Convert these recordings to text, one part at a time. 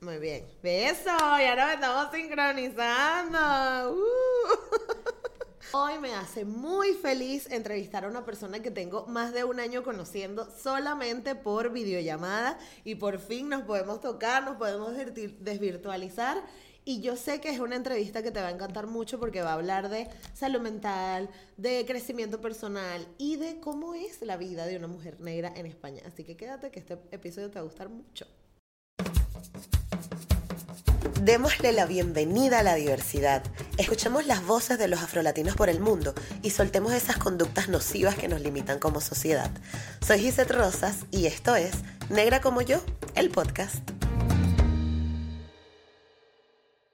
Muy bien. Beso, ya nos estamos sincronizando. Uh. Hoy me hace muy feliz entrevistar a una persona que tengo más de un año conociendo solamente por videollamada y por fin nos podemos tocar, nos podemos desvirtualizar y yo sé que es una entrevista que te va a encantar mucho porque va a hablar de salud mental, de crecimiento personal y de cómo es la vida de una mujer negra en España. Así que quédate que este episodio te va a gustar mucho. Démosle la bienvenida a la diversidad. Escuchemos las voces de los afrolatinos por el mundo y soltemos esas conductas nocivas que nos limitan como sociedad. Soy Gisette Rosas y esto es Negra como yo, el podcast.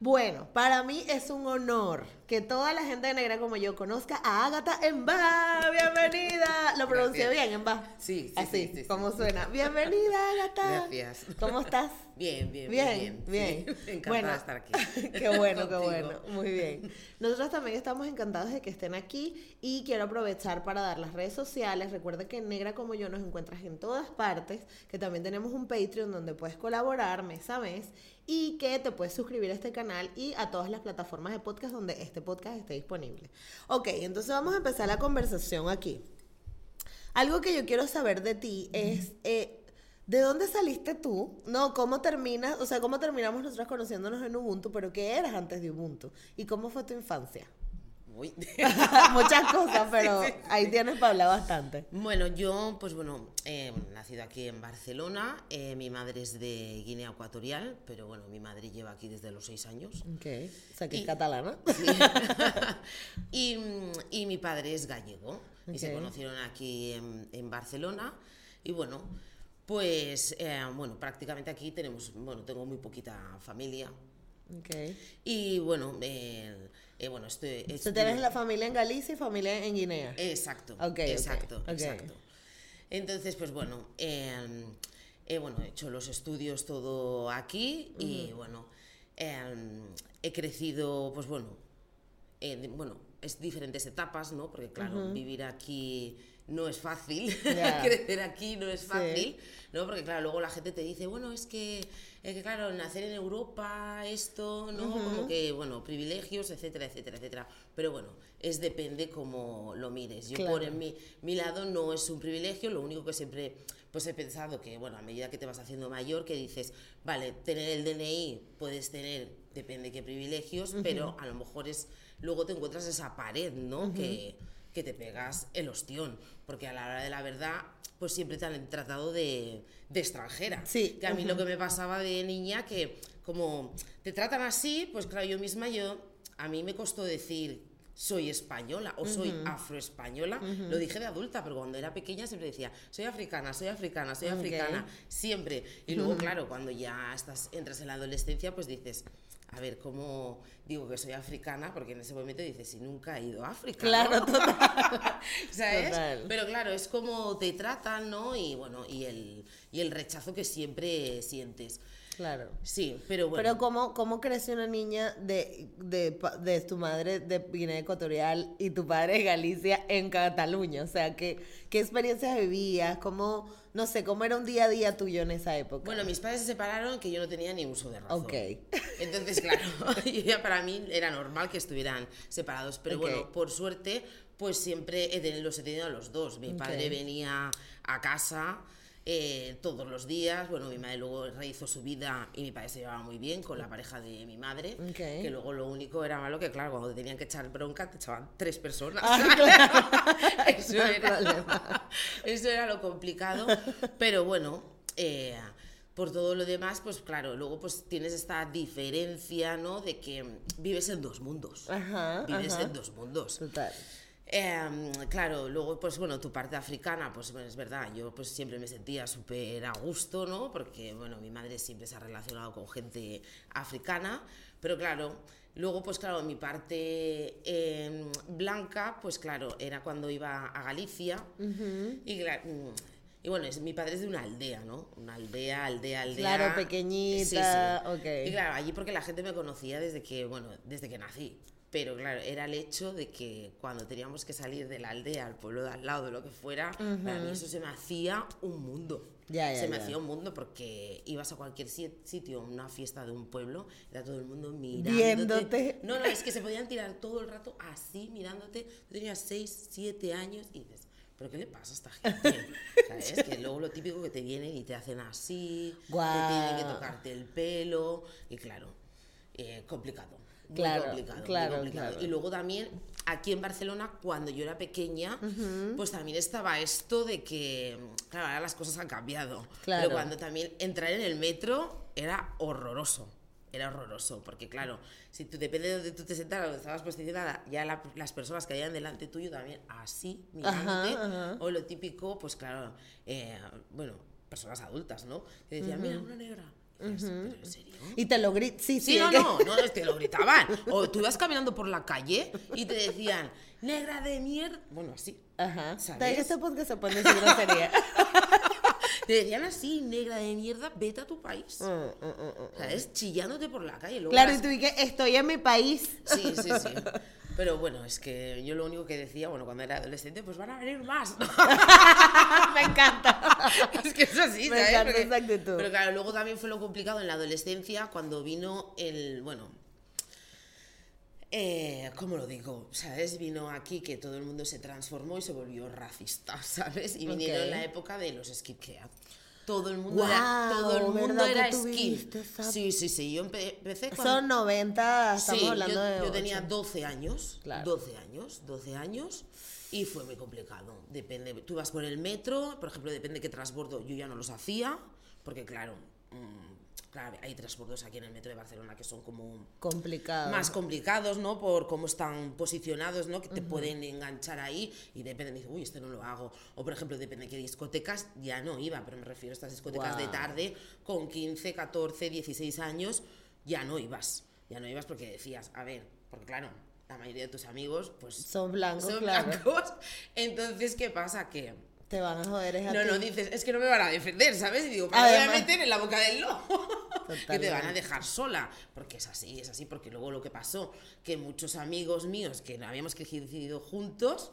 Bueno, para mí es un honor que toda la gente de negra como yo conozca a Agatha Emba. Bienvenida. Lo pronuncié bien, Emba. Sí, sí. Así, sí, sí, ¿cómo suena? Bienvenida, Agatha. Gracias. ¿Cómo estás? Bien, bien, Bien, bien. bien. Encantada Bueno, de estar aquí. Qué bueno, qué bueno. Muy bien. Nosotros también estamos encantados de que estén aquí y quiero aprovechar para dar las redes sociales. Recuerda que Negra como yo nos encuentras en todas partes, que también tenemos un Patreon donde puedes colaborar mes a mes y que te puedes suscribir a este canal y a todas las plataformas de podcast donde este podcast esté disponible. Ok, entonces vamos a empezar la conversación aquí. Algo que yo quiero saber de ti es, eh, ¿de dónde saliste tú? No, ¿cómo terminas? O sea, ¿cómo terminamos nosotros conociéndonos en Ubuntu? Pero ¿qué eras antes de Ubuntu? ¿Y cómo fue tu infancia? Uy. Muchas cosas, pero ahí tienes para hablar bastante. Bueno, yo, pues bueno, eh, nacido aquí en Barcelona. eh, mi madre es de Guinea Ecuatorial, pero bueno, mi madre lleva aquí desde los seis años. Ok, o sea, que es Y- catalana. y, y mi padre es gallego. Y se conocieron aquí en, en Barcelona. Y bueno, pues eh, bueno, prácticamente aquí tenemos, bueno, tengo muy poquita familia. Ok. Y bueno, eh, eh, bueno, estoy- tienes la familia en Galicia y familia en Guinea. Exacto, Ok, ok, exacto, ok. exacto. Entonces, pues bueno, eh, eh, bueno, he hecho los estudios todo aquí y bueno, eh, he crecido, pues bueno, bueno, es diferentes etapas, ¿no? Porque claro, vivir aquí no es fácil, crecer aquí no es Sí. fácil, ¿no? Porque claro, luego la gente te dice, bueno, es que, es que claro, nacer en Europa, esto, ¿no? Como que, bueno, privilegios, etcétera, etcétera, etcétera. Pero bueno, es depende cómo lo mires. Yo por en mi, mi lado no es un privilegio, lo único que siempre pues he pensado que, bueno, a medida que te vas haciendo mayor, que dices, vale, tener el DNI puedes tener, depende qué privilegios, pero a lo mejor es, luego te encuentras esa pared, ¿no? que, que te pegas el ostión, porque a la hora de la verdad, pues siempre te han tratado de, de extranjera. Sí, Que a mí lo que me pasaba de niña, que como te tratan así, pues claro, yo misma, yo, a mí me costó decir soy española o soy afroespañola, lo dije de adulta, pero cuando era pequeña siempre decía, soy africana, soy africana, soy africana, siempre. Y luego, claro, cuando ya estás, entras en la adolescencia, pues dices, a ver, ¿cómo digo que soy africana? Porque en ese momento dices, si nunca he ido a África. Claro, ¿no? total. ¿Sabes? Total. Pero claro, es como te tratan, ¿no? Y bueno, y el, y el rechazo que siempre sientes. Claro. Sí, pero bueno. Pero ¿cómo, cómo crece una niña de, de, de tu madre de Guinea Ecuatorial y tu padre de Galicia en Cataluña? O sea, ¿qué, qué experiencias vivías? ¿Cómo, no sé, cómo era un día a día tuyo en esa época? Bueno, mis padres se separaron que yo no tenía ni uso de razón. Ok. Entonces, claro, ya para mí era normal que estuvieran separados. Pero Ok. bueno, por suerte, pues siempre he tenido- los he tenido a los dos. Mi padre Ok. venía a casa eh, todos los días. Bueno, mi madre luego rehizo su vida y mi padre se llevaba muy bien con la pareja de mi madre. Ok. Que luego lo único era malo que, claro, cuando te tenían que echar bronca, te echaban tres personas. eso, No hay era, eso era lo complicado. Pero bueno, eh, por todo lo demás, pues claro, luego pues tienes esta diferencia, ¿no? De que vives en dos mundos. Ajá, Vives ajá. en dos mundos. Total. Em, claro, luego, pues bueno, tu parte africana, pues bueno, es verdad, yo pues siempre me sentía súper a gusto, ¿no? Porque, bueno, mi madre siempre se ha relacionado con gente africana, pero claro, luego, pues claro, mi parte em, blanca, pues claro, era cuando iba a Galicia y, cla- mm, y bueno, es, mi padre es de una aldea, ¿no? Una aldea, aldea, aldea. Claro, pequeñita, ok. Y claro, allí porque la gente me conocía desde que, bueno, desde que nací. Pero claro, era el hecho de que cuando teníamos que salir de la aldea al pueblo de al lado, de lo que fuera, para mí eso se me hacía un mundo. Ya, ya, se me ya. hacía un mundo porque ibas a cualquier si- sitio, una fiesta de un pueblo, era todo el mundo mirándote. Viéndote. No, no, es que se podían tirar todo el rato así, mirándote. Tú tenías 6, 7 años y dices, ¿pero qué le pasa a esta gente? ¿Sabes? Que luego lo típico que te vienen y te hacen así, Guau. te tienen que tocarte el pelo, y claro, eh, complicado. Muy Claro, complicado, muy claro, complicado. claro. Y luego también, aquí en Barcelona, cuando yo era pequeña, pues también estaba esto de que, claro, ahora las cosas han cambiado. Claro. Pero cuando también entrar en el metro era horroroso. Era horroroso, porque claro, si tú depende de donde tú te sentaras, donde estabas posicionada, ya la- las personas que hayan delante tuyo también así, mirándote, ajá. o lo típico, pues claro, eh, bueno, personas adultas, ¿no? Que decían, mira, una negra. Y dices, ¿Pero en serio? Y te lo grito. Sí, sí. Sí, no, no, no, que lo gritaban. O tú ibas caminando por la calle y te decían, negra de mierda. Bueno, así. Ajá. ¿Sabes? Este podcast se puede decir grosería. Te decían así, negra de mierda, vete a tu país. Mm, mm, mm, mm. ¿Sabes? Chillándote por la calle. Luego Claro, y las- tú y que estoy en mi país. Sí, sí, sí. Pero bueno, es que yo lo único que decía, bueno, cuando era adolescente, pues van a venir más. Me encanta. es que es así, Me ¿sabes? encanta Porque- esa actitud. Pero claro, luego también fue lo complicado en la adolescencia cuando vino el, bueno, eh, ¿cómo lo digo? ¿Sabes? Vino aquí que todo el mundo se transformó y se volvió racista, ¿sabes? Y vinieron Ok. la época de los skincare. Todo el mundo era, Guau, todo el mundo ¿verdad que era skin. esa- Sí, sí, sí. Yo empe- empecé cuando... Son 90, estamos Sí, hablando yo, de. yo tenía ocho. 12 años, Claro. 12 años, 12 años y fue muy complicado. Depende, tú vas por el metro, por ejemplo, depende de qué transbordo, yo ya no los hacía, porque claro, mm, claro, hay transbordos aquí en el metro de Barcelona que son como más complicados, ¿no? Por cómo están posicionados, ¿no? Que te pueden enganchar ahí y depende, dice, uy, este no lo hago. O por ejemplo, depende de qué discotecas, ya no iba, pero me refiero a estas discotecas de tarde con 15, 14, 16 años, ya no ibas. Ya no ibas porque decías, a ver, porque claro, la mayoría de tus amigos, pues Son blancos, son claro. blancos. Entonces, ¿qué pasa? Que Te van a joder, es a no, ti. no, dices, es que no me van a defender, ¿sabes? Y digo, me voy a meter en la boca del lobo. que te van a dejar sola. Porque es así, es así, porque luego lo que pasó, que muchos amigos míos que habíamos crecido juntos,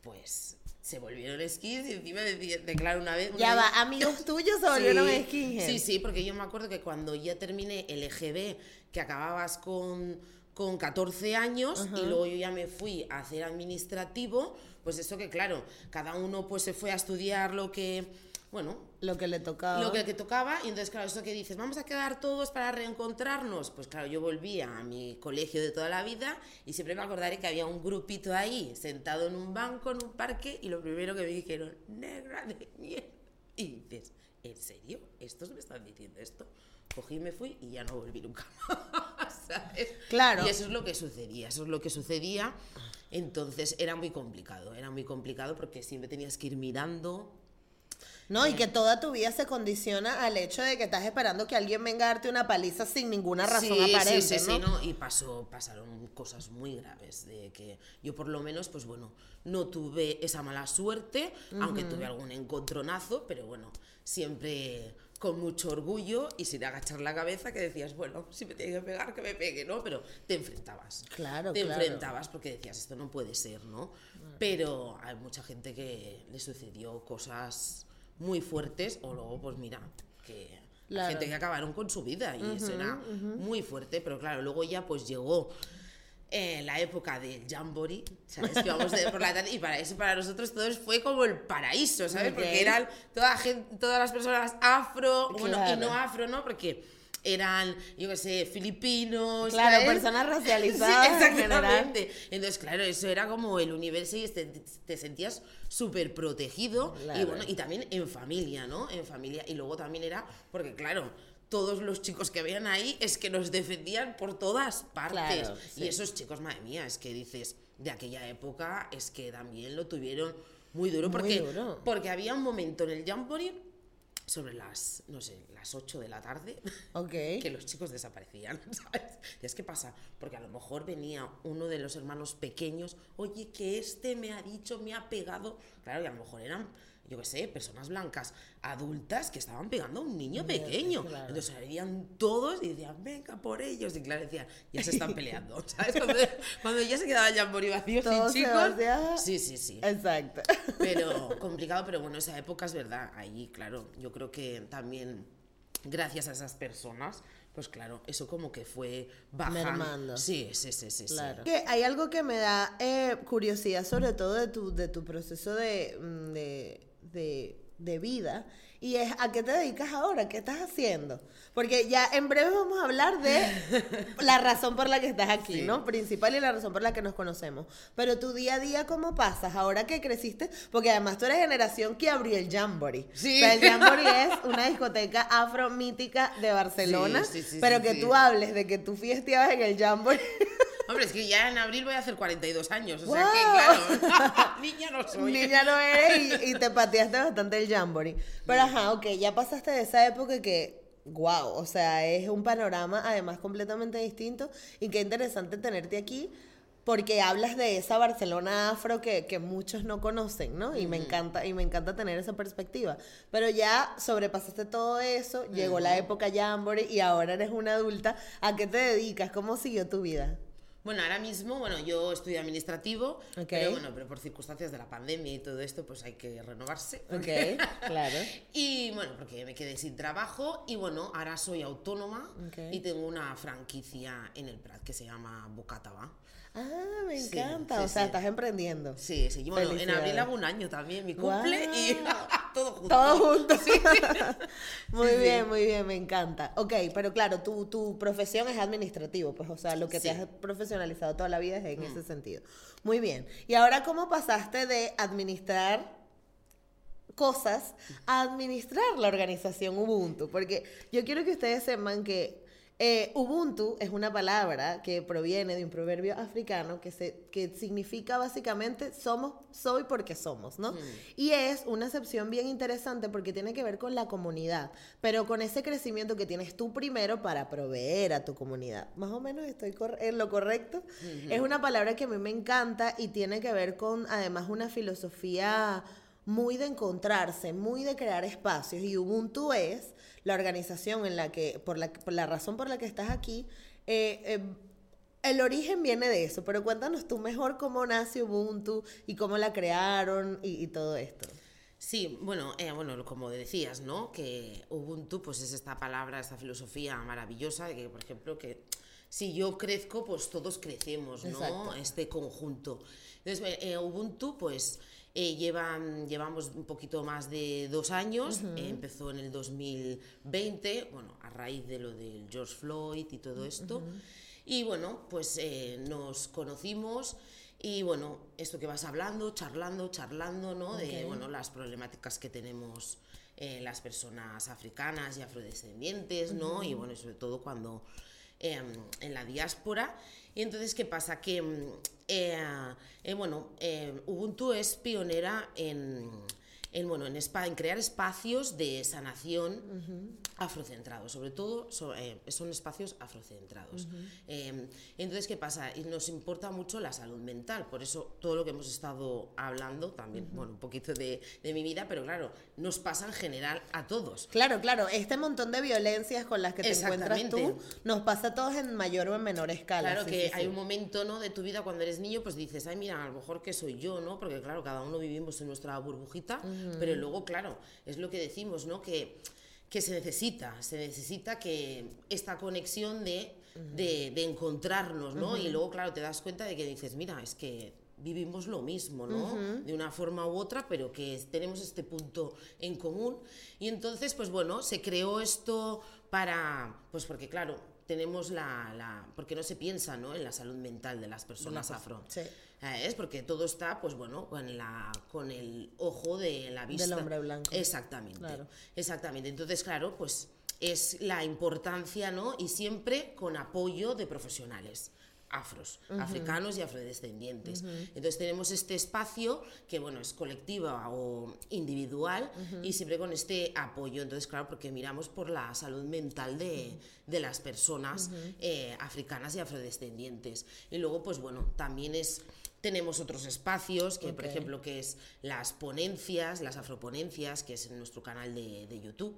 pues se volvieron skins y encima de, de claro una vez... Ya una va, vez- amigos tuyos se volvieron Sí, skinheads. Sí, sí, porque yo me acuerdo que cuando ya terminé el EGB, que acababas con, con 14 años y luego yo ya me fui a hacer administrativo, pues eso que claro, cada uno pues se fue a estudiar lo que, bueno, Lo que le tocaba. lo que, que tocaba y entonces claro, eso que dices, vamos a quedar todos para reencontrarnos, pues claro, yo volvía a mi colegio de toda la vida y siempre me acordaré que había un grupito ahí sentado en un banco, en un parque y lo primero que me dijeron, negra de mierda. Y dices, ¿en serio? ¿Estos me están diciendo esto? Cogí y me fui y ya no volví nunca más, ¿sabes? Claro. Y eso es lo que sucedía, eso es lo que sucedía. Entonces era muy complicado, era muy complicado porque siempre tenías que ir mirando, No, y que toda tu vida se condiciona al hecho de que estás esperando que alguien venga a darte una paliza sin ninguna razón sí, aparente, sí, sí, ¿no? sí, ¿no? Y pasó, pasaron cosas muy graves, de que yo por lo menos, pues bueno, no tuve esa mala suerte, aunque tuve algún encontronazo, pero bueno, siempre con mucho orgullo y sin agachar la cabeza que decías, bueno, si me tiene que pegar, que me pegue, ¿no? Pero te enfrentabas. Claro, Te claro. enfrentabas porque decías, esto no puede ser, ¿no? Pero hay mucha gente que le sucedió cosas muy fuertes o luego, pues mira, que la Claro. gente que acabaron con su vida y eso era muy fuerte, pero claro, luego ya pues llegó eh, la época del Jamboree, ¿sabes? Que vamos de- por la tarde y para eso para nosotros todos fue como el paraíso, ¿sabes? Ok. Porque eran toda gen- todas las personas afro, bueno, y Claro. no afro, ¿no? Porque eran, yo qué sé, filipinos, Claro, ¿sabes? personas racializadas Sí, en exactamente. Entonces, claro, eso era como el universo y te, te sentías súper protegido. Y Claro. bueno, y también en familia, ¿no? En familia. Y luego también era, porque claro, todos los chicos que habían ahí es que nos defendían por todas partes. Claro, sí. Y esos chicos, madre mía, es que dices, de aquella época es que también lo tuvieron muy duro, Muy porque, duro. porque había un momento en el Jamboree sobre las, no sé, las 8 de la tarde, Ok. que los chicos desaparecían, ¿sabes? Y es que pasa, porque a lo mejor venía uno de los hermanos pequeños, oye, que este me ha dicho, me ha pegado, claro, y a lo mejor eran, yo qué sé, personas blancas, adultas que estaban pegando a un niño pequeño. claro. Entonces salían todos y decían, venga por ellos, y claro, decían, ya se están peleando, ¿sabes? Cuando, cuando ya se quedaba ya por vacío Todo sin chicos. Sí, sí, sí. Exacto. Pero complicado, pero bueno, esa época es verdad. Ahí, claro, yo creo que también gracias a esas personas, pues claro, eso como que fue bajando. Mermando. Sí, sí, sí, sí. sí. Claro. Que hay algo que me da eh, curiosidad, sobre todo de tu, de tu proceso de, mm, de, de- de vida, y es a qué te dedicas ahora, qué estás haciendo. Porque ya en breve vamos a hablar de la razón por la que estás aquí, Sí. ¿no? Principal y la razón por la que nos conocemos. Pero tu día a día, ¿cómo pasas? Ahora que creciste, porque además tú eres generación que abrió el Jamboree. Sí. O sea, el Jamboree es una discoteca afro mítica de Barcelona, Sí, sí, sí, pero que tú hables de que tú fiesteabas en el Jamboree. Hombre, es que ya en abril voy a hacer 42 años, o ¡Guau! sea que claro, niña no soy. Niña no eres y, y te pateaste bastante el jamboree. Pero ajá, ok, ya pasaste de esa época que, wow, o sea, es un panorama además completamente distinto y qué interesante tenerte aquí porque hablas de esa Barcelona afro que, que muchos no conocen, ¿no? Y me encanta, y me encanta tener esa perspectiva. Pero ya sobrepasaste todo eso, llegó la época jamboree y ahora eres una adulta. ¿A qué te dedicas? ¿Cómo siguió tu vida? Bueno, ahora mismo, bueno, yo estudio administrativo, Ok. pero bueno, pero por circunstancias de la pandemia y todo esto, pues hay que renovarse. Ok, claro. Y bueno, porque me quedé sin trabajo y bueno, ahora soy autónoma Ok. y tengo una franquicia en el Prat que se llama Bocataba. Ah, me Sí, encanta. sí, o sea, sí. estás emprendiendo. Sí, sí, y bueno, en abril hago un año también, mi cumple y Guau. todo junto. Todo junto. muy Sí, sí. bien, muy bien, me encanta. Ok, pero claro, tu, tu profesión es administrativo, pues, o sea, lo que te. Mm. has profesionalizado toda la vida es en ese sentido. Muy bien. Y ahora, ¿cómo pasaste de administrar cosas a administrar la organización Ubuntu? Porque yo quiero que ustedes sepan que eh, Ubuntu es una palabra que proviene de un proverbio africano que, se, que significa básicamente somos, soy porque somos, ¿no? Y es una acepción bien interesante porque tiene que ver con la comunidad, pero con ese crecimiento que tienes tú primero para proveer a tu comunidad. Más o menos estoy en lo correcto. Es una palabra que a mí me encanta y tiene que ver con además una filosofía muy de encontrarse, muy de crear espacios. Y Ubuntu es la organización en la que, por la, por la razón por la que estás aquí, eh, eh, el origen viene de eso. Pero cuéntanos tú mejor cómo nace Ubuntu y cómo la crearon y, y todo esto. Sí, bueno, eh, bueno, como decías, ¿no? Que Ubuntu, pues es esta palabra, esta filosofía maravillosa de que, por ejemplo, que si yo crezco, pues todos crecemos, ¿no? Exacto. Este conjunto. Entonces, eh, Ubuntu, pues eh, llevan, llevamos un poquito más de dos años, eh, empezó en el 2020, bueno, a raíz de lo del George Floyd y todo esto. Y bueno, pues eh, nos conocimos y bueno, esto que vas hablando, charlando, charlando, ¿no? De, Ok. bueno, las problemáticas que tenemos eh, las personas africanas y afrodescendientes, ¿no? Y bueno, y sobre todo cuando eh, en la diáspora. Y entonces, ¿qué pasa? Que, mm, eh, eh, bueno, eh, Ubuntu es pionera en, en, bueno, en, spa- en crear espacios de sanación afrocentrados, sobre todo so- eh, son espacios afrocentrados. Eh, entonces, ¿qué pasa? Nos importa mucho la salud mental, por eso todo lo que hemos estado hablando, también, bueno, un poquito de, de mi vida, pero claro, nos pasa en general a todos. Claro, claro, este montón de violencias con las que te encuentras tú nos pasa a todos en mayor o en menor escala. Claro sí, que sí, hay sí. un momento ¿no? de tu vida cuando eres niño, pues dices, ay, mira, a lo mejor que soy yo, ¿no? Porque claro, cada uno vivimos en nuestra burbujita, pero luego, claro, es lo que decimos, ¿no? Que, que se necesita, se necesita que esta conexión de, de, de encontrarnos, ¿no? Y luego, claro, te das cuenta de que dices, mira, es que vivimos lo mismo, ¿no? De una forma u otra, pero que tenemos este punto en común. Y entonces, pues bueno, se creó esto para, pues porque claro, tenemos la, la porque no se piensa, ¿no? En la salud mental de las personas afro. sí. Eh, Es porque todo está, pues bueno, con, la, con el ojo de la vista. hombre blanco. Exactamente. Claro. Exactamente. Entonces, claro, pues es la importancia, ¿no? Y siempre con apoyo de profesionales. afros, africanos y afrodescendientes. Entonces tenemos este espacio que, bueno, es colectiva o individual y siempre con este apoyo. Entonces, claro, porque miramos por la salud mental de, de las personas eh, africanas y afrodescendientes. Y luego, pues bueno, también es tenemos otros espacios, que por Ok. ejemplo, que es las ponencias, las afroponencias, que es en nuestro canal de, de YouTube.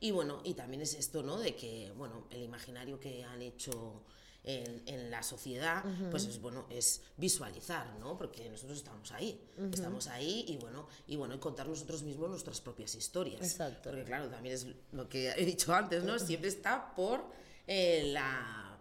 Y bueno, y también es esto, ¿no? De que, bueno, el imaginario que han hecho en, en la sociedad, pues es bueno, es visualizar, ¿no? Porque nosotros estamos ahí, estamos ahí y bueno, y bueno, y contar nosotros mismos nuestras propias historias. Exacto. Porque claro, también es lo que he dicho antes, ¿no? Siempre está por eh, la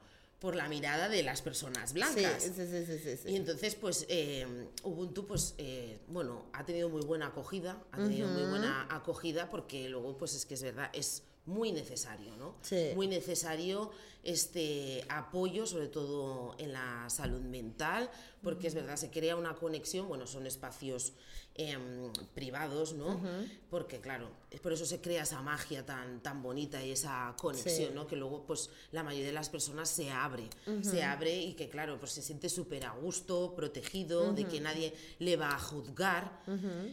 por la mirada de las personas blancas. sí, sí, sí, sí, sí. Y entonces, pues, eh, Ubuntu, pues, eh, bueno, ha tenido muy buena acogida, ha tenido muy buena acogida porque luego, pues, es que es verdad, es muy necesario, ¿no? Sí. Muy necesario este apoyo, sobre todo en la salud mental, porque es verdad, se crea una conexión, bueno, son espacios em, privados, ¿no? Porque, claro, es por eso se crea esa magia tan, tan bonita y esa conexión, Sí. ¿no? Que luego, pues, la mayoría de las personas se abre, se abre y que, claro, pues se siente súper a gusto, protegido, de que nadie le va a juzgar.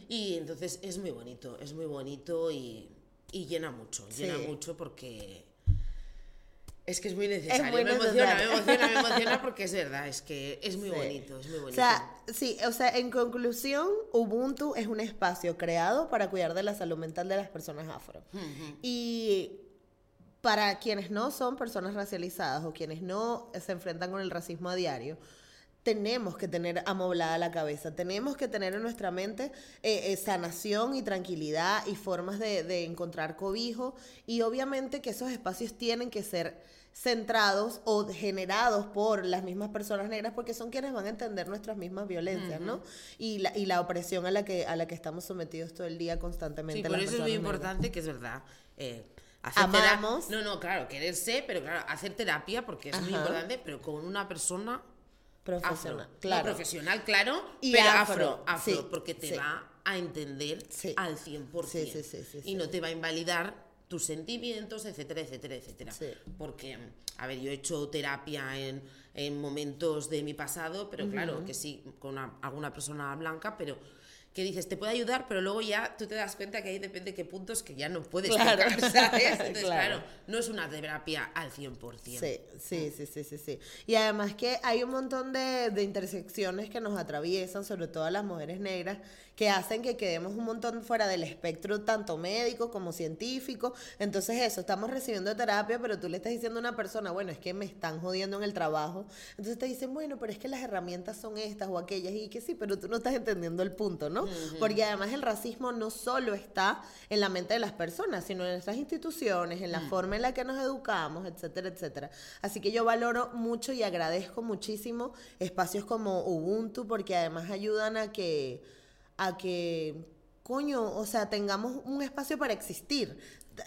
Y entonces es muy bonito, es muy bonito y, y llena mucho, llena mucho porque... Es que es muy necesario, muy me emociona, me emociona, me emociona porque es verdad, es que es muy Sí. bonito, es muy O bonito. sea, sí, o sea, en conclusión, Ubuntu es un espacio creado para cuidar de la salud mental de las personas afro. Y para quienes no son personas racializadas o quienes no se enfrentan con el racismo a diario, tenemos que tener amoblada la cabeza, tenemos que tener en nuestra mente eh, eh, sanación y tranquilidad y formas de, de encontrar cobijo y obviamente que esos espacios tienen que ser centrados o generados por las mismas personas negras porque son quienes van a entender nuestras mismas violencias, ¿no? Y la, y la opresión a la que a la que estamos sometidos todo el día constantemente. Sí, por eso es muy negras. importante que es verdad. eh, hacer Amamos. No, no, claro, quererse, pero claro, hacer terapia porque es muy Ajá. importante, pero con una persona Profesional, afro. claro. Profesional, claro, Y pero afro, afro, afro, sí, porque te sí. va a entender Sí. al 100%. Sí, sí, sí, sí, y no te va a invalidar tus sentimientos, etcétera, etcétera, etcétera. Porque, a ver, yo he hecho terapia en, en momentos de mi pasado, pero claro, que sí, con una- alguna persona blanca, pero que dices, te puede ayudar, pero luego ya tú te das cuenta que ahí depende de qué puntos que ya no puedes Claro. tocar, ¿sabes? Entonces, Claro. claro. no es una terapia al 100%. Sí, sí, sí, sí, sí, sí. Y además que hay un montón de, de intersecciones que nos atraviesan, sobre todo a las mujeres negras, que hacen que quedemos un montón fuera del espectro, tanto médico como científico. Entonces eso, estamos recibiendo terapia, pero tú le estás diciendo a una persona, bueno, es que me están jodiendo en el trabajo. Entonces te dicen, bueno, pero es que las herramientas son estas o aquellas, y que sí, pero tú no estás entendiendo el punto, ¿no? Porque además el racismo no solo está en la mente de las personas, sino en nuestras instituciones, en la forma en la que nos educamos, etcétera, etcétera. Así que yo valoro mucho y agradezco muchísimo espacios como Ubuntu porque además ayudan a que a que coño, o sea, tengamos un espacio para existir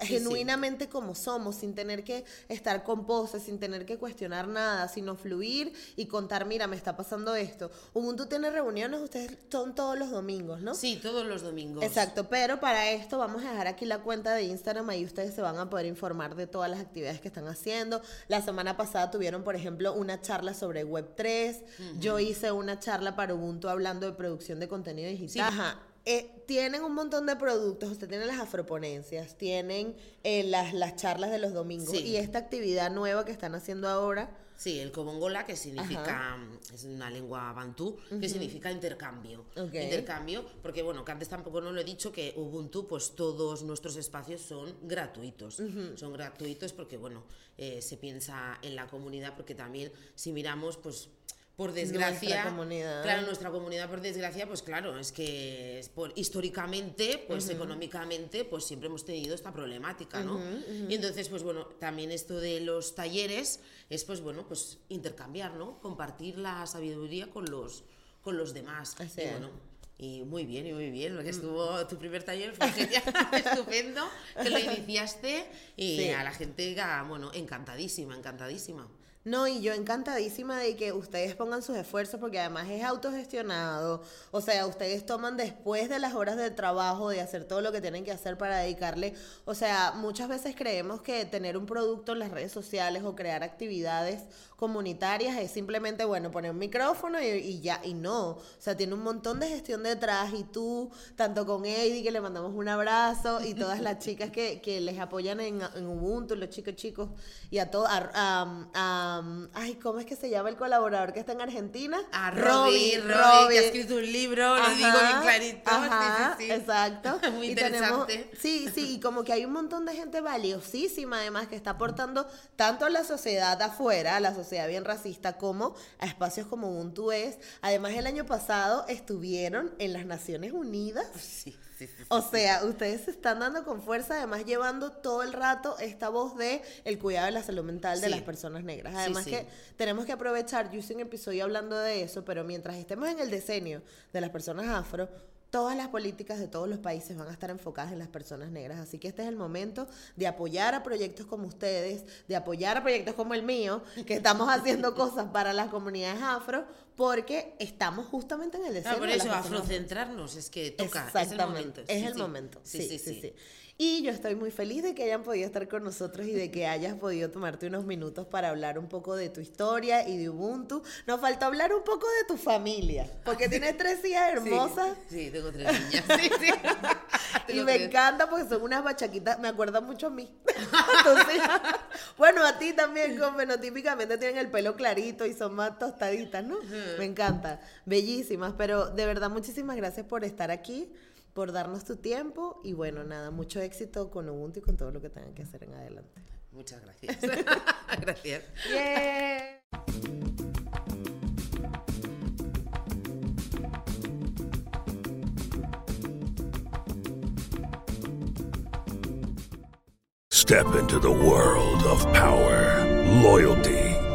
sí. genuinamente como somos, sin tener que estar con poses, sin tener que cuestionar nada, sino fluir y contar, mira, me está pasando esto. Ubuntu tiene reuniones, ustedes son todos los domingos, ¿no? Sí, todos los domingos. Exacto, pero para esto vamos a dejar aquí la cuenta de Instagram, ahí ustedes se van a poder informar de todas las actividades que están haciendo. La semana pasada tuvieron, por ejemplo, una charla sobre Web3, yo hice una charla para Ubuntu hablando de producción de contenido digital. Ajá. Eh, tienen un montón de productos, usted tiene las afroponencias, tienen eh, las, las charlas de los domingos Sí. y esta actividad nueva que están haciendo ahora. Sí, el Kobongola, que significa, mm, es una lengua bantú, que significa intercambio. Intercambio, porque bueno, que antes tampoco no lo he dicho, que Ubuntu, pues todos nuestros espacios son gratuitos. Son gratuitos porque, bueno, eh, se piensa en la comunidad, porque también si miramos, pues por desgracia, comunidad. claro, nuestra comunidad por desgracia, pues claro, es que es por, históricamente, pues económicamente, pues siempre hemos tenido esta problemática, ¿no? Y entonces, pues bueno, también esto de los talleres es pues bueno, pues intercambiar, ¿no? Compartir la sabiduría con los, con los demás. Así y es. bueno, y muy bien, y muy bien, lo que estuvo tu primer taller fue genial, estupendo, que lo iniciaste y Sí. a la gente, ah, bueno, encantadísima, encantadísima. No, y yo encantadísima de que ustedes pongan sus esfuerzos porque además es autogestionado. O sea, ustedes toman después de las horas de trabajo de hacer todo lo que tienen que hacer para dedicarle. O sea, muchas veces creemos que tener un producto en las redes sociales o crear actividades comunitarias es simplemente, bueno, poner un micrófono y, y ya, y no. O sea, tiene un montón de gestión detrás y tú, tanto con Eddie, que le mandamos un abrazo, y todas las chicas que, que les apoyan en, en Ubuntu, los chicos chicos, y a todos, a, a- ay, ¿cómo es que se llama el colaborador que está en Argentina? A Robbie, Robbie, que ha escrito un libro, lo digo bien clarito. sí, Ajá, sí, sí. exacto. Muy Y tenemos- interesante. sí, sí, y como que hay un montón de gente valiosísima además que está aportando tanto a la sociedad afuera, a la sociedad bien racista, como a espacios como Ubuntu es. Además, el año pasado estuvieron en las Naciones Unidas. Sí, sí, sí, sí. O sea, ustedes se están dando con fuerza, además llevando todo el rato esta voz de el cuidado de la salud mental de las personas negras. Además que tenemos que aprovechar, yo hice un episodio hablando de eso, pero mientras estemos en el diseño de las personas afro, todas las políticas de todos los países van a estar enfocadas en las personas negras. Así que este es el momento de apoyar a proyectos como ustedes, de apoyar a proyectos como el mío, que estamos haciendo cosas para las comunidades afro, porque estamos justamente en el diseño Ah, por eso, afrocentrarnos, es que toca, es el Exactamente, momento. Es sí, el sí. momento. Sí, sí, sí. Y yo estoy muy feliz de que hayan podido estar con nosotros y de que hayas podido tomarte unos minutos para hablar un poco de tu historia y de Ubuntu. Nos falta hablar un poco de tu familia, porque tienes tres hijas hermosas. Sí, sí, tengo tres niñas. Sí, sí. Y me encanta porque son unas bachaquitas, me acuerdan mucho a mí. Entonces, bueno, a ti también, como fenotípicamente tienen el pelo clarito y son más tostaditas, ¿no? Me encanta, bellísimas, pero de verdad muchísimas gracias por estar aquí, por darnos tu tiempo y bueno, nada, mucho éxito con Ubuntu y con todo lo que tengan que hacer en adelante. Muchas gracias. gracias. Step into the world of power, loyalty,